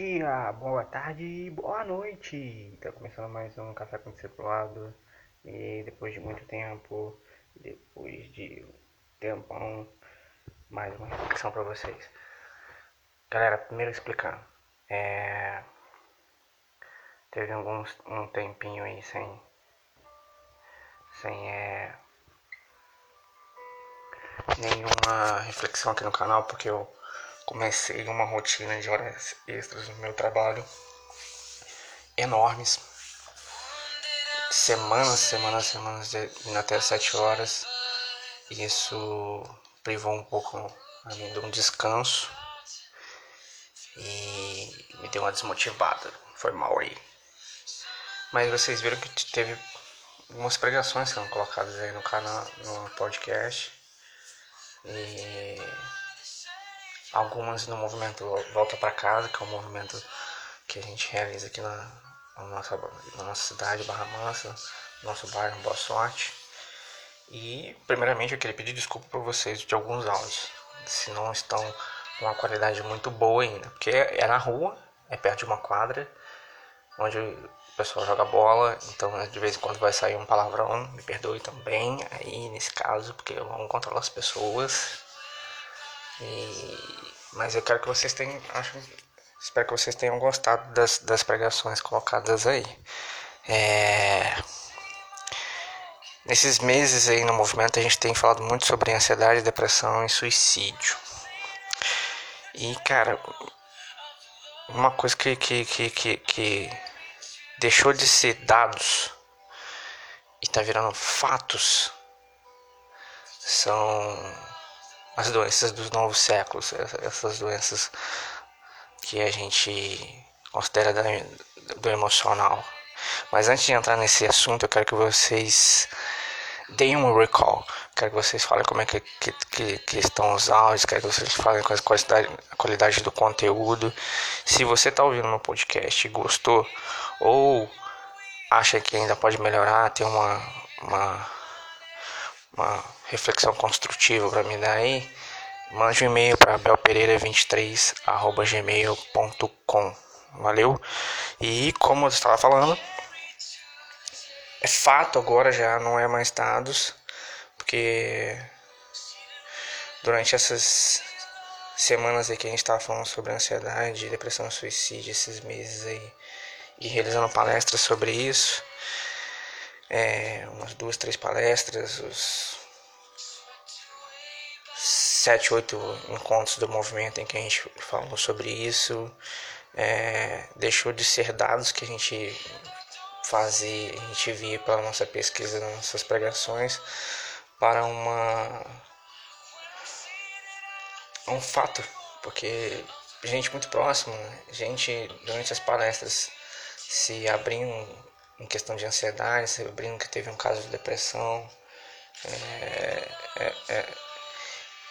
dia, boa tarde, boa noite. Tá começando mais um Café com Discipulado. E depois de muito tempo, depois de um tempão, mais uma reflexão para vocês. Galera, primeiro explicando. É... Teve alguns, um tempinho aí sem. Sem é... nenhuma reflexão aqui no canal, porque eu comecei uma rotina de horas extras no meu trabalho enormes. Semanas, semanas, semanas, de, até 7 horas. Isso privou um pouco a mim de um descanso e me deu uma desmotivada. Foi mal aí. Mas vocês viram que teve algumas pregações que foram colocadas aí no canal, no podcast. E algumas no movimento Volta para Casa, que é um movimento que a gente realiza aqui na, na, nossa, na nossa cidade, Barra Mansa, nosso bairro Boa Sorte. E, primeiramente, eu queria pedir desculpa por vocês de alguns áudios, se não estão com uma qualidade muito boa ainda, porque é na rua, é perto de uma quadra, onde o pessoal joga bola, então de vez em quando vai sair um palavrão, me perdoe também, aí nesse caso, porque eu não controlo as pessoas, e, mas eu quero que vocês tenham. Acho, espero que vocês tenham gostado das, das pregações colocadas aí. É, nesses meses aí no movimento a gente tem falado muito sobre ansiedade, depressão e suicídio. E cara, uma coisa que, que, que, que, que deixou de ser dados e tá virando fatos são as doenças dos novos séculos, essas doenças que a gente considera do emocional. Mas antes de entrar nesse assunto, eu quero que vocês deem um recall. Quero que vocês falem como é que, que, que, que estão os áudios, quero que vocês falem com a qualidade, a qualidade do conteúdo. Se você está ouvindo meu podcast e gostou, ou acha que ainda pode melhorar, tem uma, uma uma reflexão construtiva para me dar aí, mande um e-mail para belpereira23@gmail.com. Valeu? E como eu estava falando, é fato agora já não é mais dados, porque durante essas semanas aí que a gente estava falando sobre ansiedade, depressão e suicídio, esses meses aí, e realizando palestras sobre isso, é, umas duas, três palestras, os sete, oito encontros do movimento em que a gente falou sobre isso. É, deixou de ser dados que a gente fazia, a gente via pela nossa pesquisa, nas nossas pregações, para uma um fato, porque gente muito próxima, gente durante as palestras se abrindo em questão de ansiedade, você brinca que teve um caso de depressão. É, é,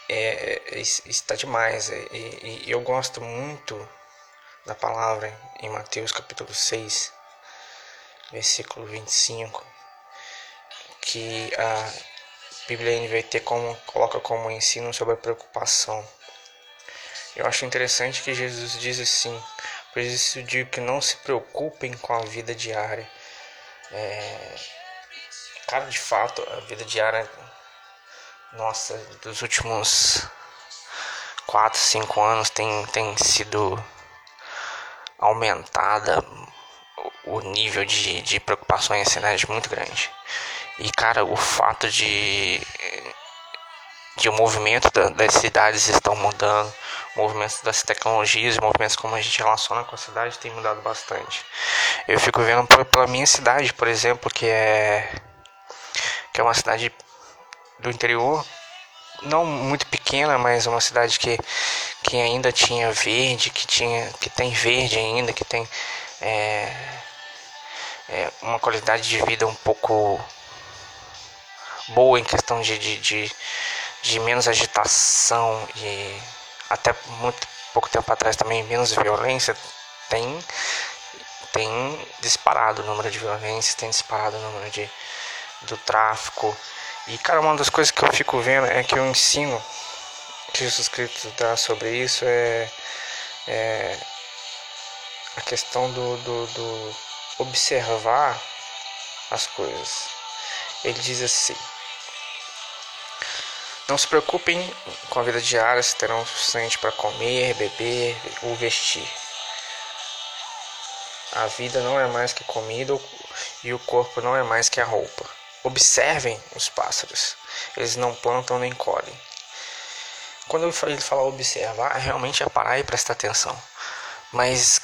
é, é está demais. E, e, eu gosto muito da palavra em Mateus capítulo 6, versículo 25, que a Bíblia NVT como, coloca como ensino sobre a preocupação. Eu acho interessante que Jesus diz assim: Por isso digo que não se preocupem com a vida diária é, cara, de fato, a vida diária, nossa, dos últimos 4, 5 anos tem, tem sido aumentada o nível de, de preocupação e ansiedade muito grande. E, cara, o fato de, de o movimento da, das cidades estão mudando, movimentos das tecnologias, movimentos como a gente relaciona com a cidade tem mudado bastante. Eu fico vendo pela minha cidade, por exemplo, que é que é uma cidade do interior, não muito pequena, mas uma cidade que, que ainda tinha verde, que tinha que tem verde ainda, que tem é, é uma qualidade de vida um pouco boa em questão de, de, de, de menos agitação e até muito pouco tempo atrás também menos violência, tem, tem disparado o número de violência, tem disparado o número de, do tráfico. E cara, uma das coisas que eu fico vendo é que o ensino que Jesus Cristo dá sobre isso é, é a questão do, do, do observar as coisas. Ele diz assim: Não se preocupem com a vida diária se terão o suficiente para comer, beber ou vestir. A vida não é mais que comida e o corpo não é mais que a roupa. Observem os pássaros. Eles não plantam nem colhem. Quando ele fala observar, realmente é parar e prestar atenção. Mas,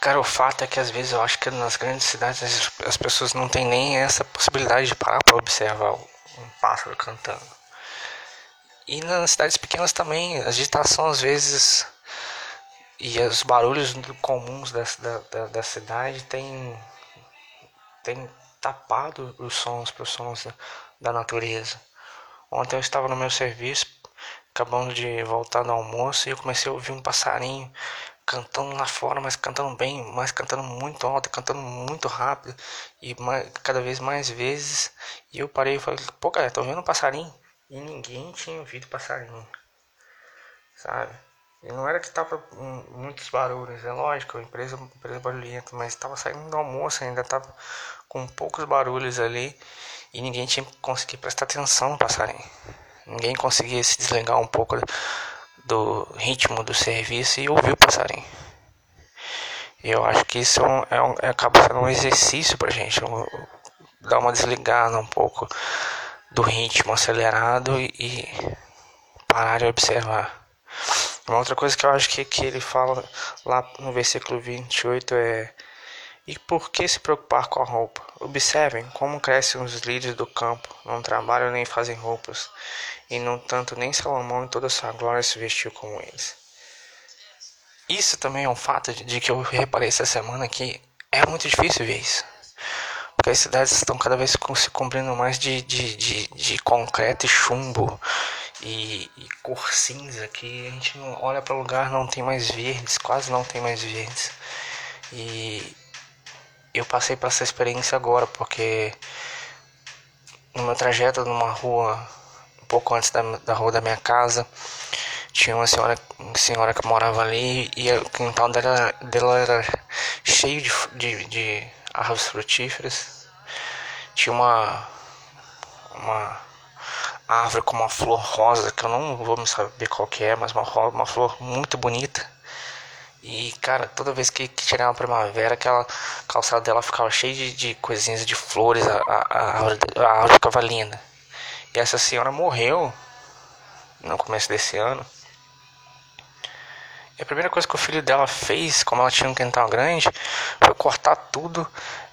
cara, o fato é que às vezes eu acho que nas grandes cidades as pessoas não têm nem essa possibilidade de parar para observar um pássaro cantando. E nas cidades pequenas também, a agitação às vezes e os barulhos comuns da, da, da cidade têm, têm tapado os sons para os sons da natureza. Ontem eu estava no meu serviço, acabando de voltar do almoço, e eu comecei a ouvir um passarinho cantando lá fora, mas cantando bem, mas cantando muito alto, cantando muito rápido e mais, cada vez mais vezes. E eu parei e falei, pô, cara, tô vendo um passarinho. E ninguém tinha ouvido passarinho, sabe? Não era que tava muitos barulhos, é lógico, a empresa, empresa barulhenta, mas estava saindo do almoço, ainda tava com poucos barulhos ali e ninguém tinha conseguido prestar atenção no passarinho. Ninguém conseguia se desligar um pouco do ritmo do serviço e ouvir o passarinho. Eu acho que isso é um, é um, acaba sendo um exercício pra gente, um, dar uma desligada um pouco do ritmo acelerado e, e parar e observar. Uma outra coisa que eu acho que, que ele fala lá no versículo 28 é: E por que se preocupar com a roupa? Observem como crescem os lírios do campo, não trabalham nem fazem roupas, e no tanto nem Salomão em toda sua glória se vestiu como eles. Isso também é um fato de que eu reparei essa semana que é muito difícil ver isso. Porque as cidades estão cada vez se cobrindo mais de, de, de, de concreto e chumbo e, e cor cinza que a gente não olha para o lugar não tem mais verdes, quase não tem mais verdes. E eu passei por essa experiência agora porque no meu trajeto numa rua um pouco antes da, da rua da minha casa tinha uma senhora, uma senhora que morava ali e o quintal dela, dela era cheio de, de, de árvores frutíferas. Tinha uma, uma árvore com uma flor rosa, que eu não vou me saber qual que é, mas uma, uma flor muito bonita. E, cara, toda vez que, que chegava a primavera, aquela calçada dela ficava cheia de, de coisinhas de flores, a, a, a, a árvore ficava linda. E essa senhora morreu no começo desse ano. A primeira coisa que o filho dela fez, como ela tinha um quintal grande, foi cortar tudo,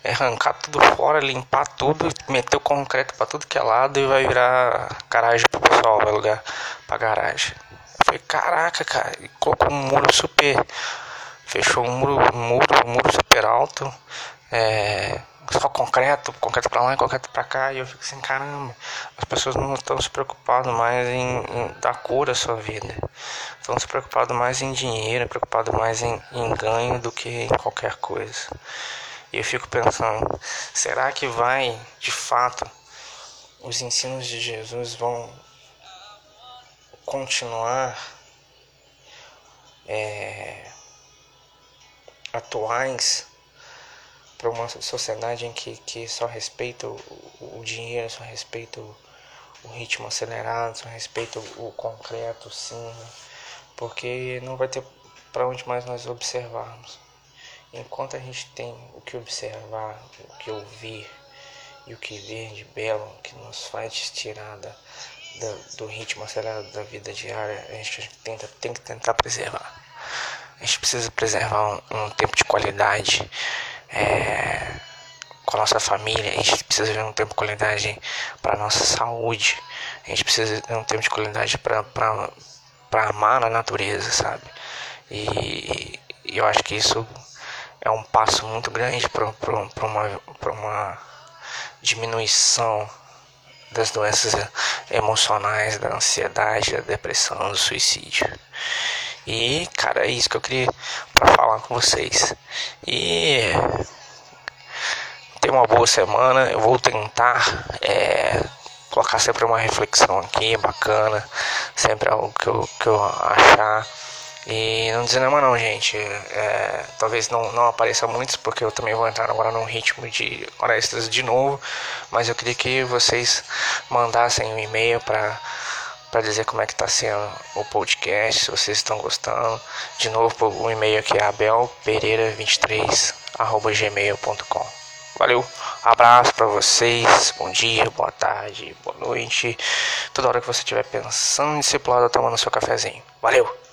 arrancar tudo fora, limpar tudo, meter o concreto para tudo que é lado e vai virar garagem pro pessoal, vai alugar pra garagem. Falei, caraca, cara, e colocou um muro super. Fechou um muro, um muro, um muro super alto. É, só concreto, concreto pra lá e concreto pra cá, e eu fico assim, caramba, as pessoas não estão se preocupando mais em, em dar cor à sua vida, estão se preocupando mais em dinheiro, preocupado mais em, em ganho do que em qualquer coisa. E eu fico pensando, será que vai, de fato, os ensinos de Jesus vão continuar é, atuais para uma sociedade em que, que só respeita o, o dinheiro, só respeita o, o ritmo acelerado, só respeita o, o concreto, sim, porque não vai ter para onde mais nós observarmos. Enquanto a gente tem o que observar, o que ouvir e o que ver de belo, que nos faz tirar da, do ritmo acelerado da vida diária, a gente tenta, tem que tentar preservar. A gente precisa preservar um, um tempo de qualidade é, com a nossa família, a gente precisa de um tempo de qualidade para nossa saúde, a gente precisa de um tempo de qualidade para amar a natureza, sabe? E, e, eu acho que isso é um passo muito grande para uma, uma diminuição das doenças emocionais, da ansiedade, da depressão, do suicídio. E, cara, é isso que eu queria para falar com vocês. E tenha uma boa semana. Eu vou tentar é, colocar sempre uma reflexão aqui bacana, sempre algo que eu, que eu achar E não desanima não, gente. É, talvez não, não apareça muitos, porque eu também vou entrar agora num ritmo de hora extras de novo. Mas eu queria que vocês mandassem um e-mail para para dizer como é que está sendo o podcast, se vocês estão gostando. De novo, o e-mail aqui é abelpereira23@gmail.com. Valeu, abraço para vocês, bom dia, boa tarde, boa noite, toda hora que você estiver pensando em ser tomando seu cafezinho. Valeu!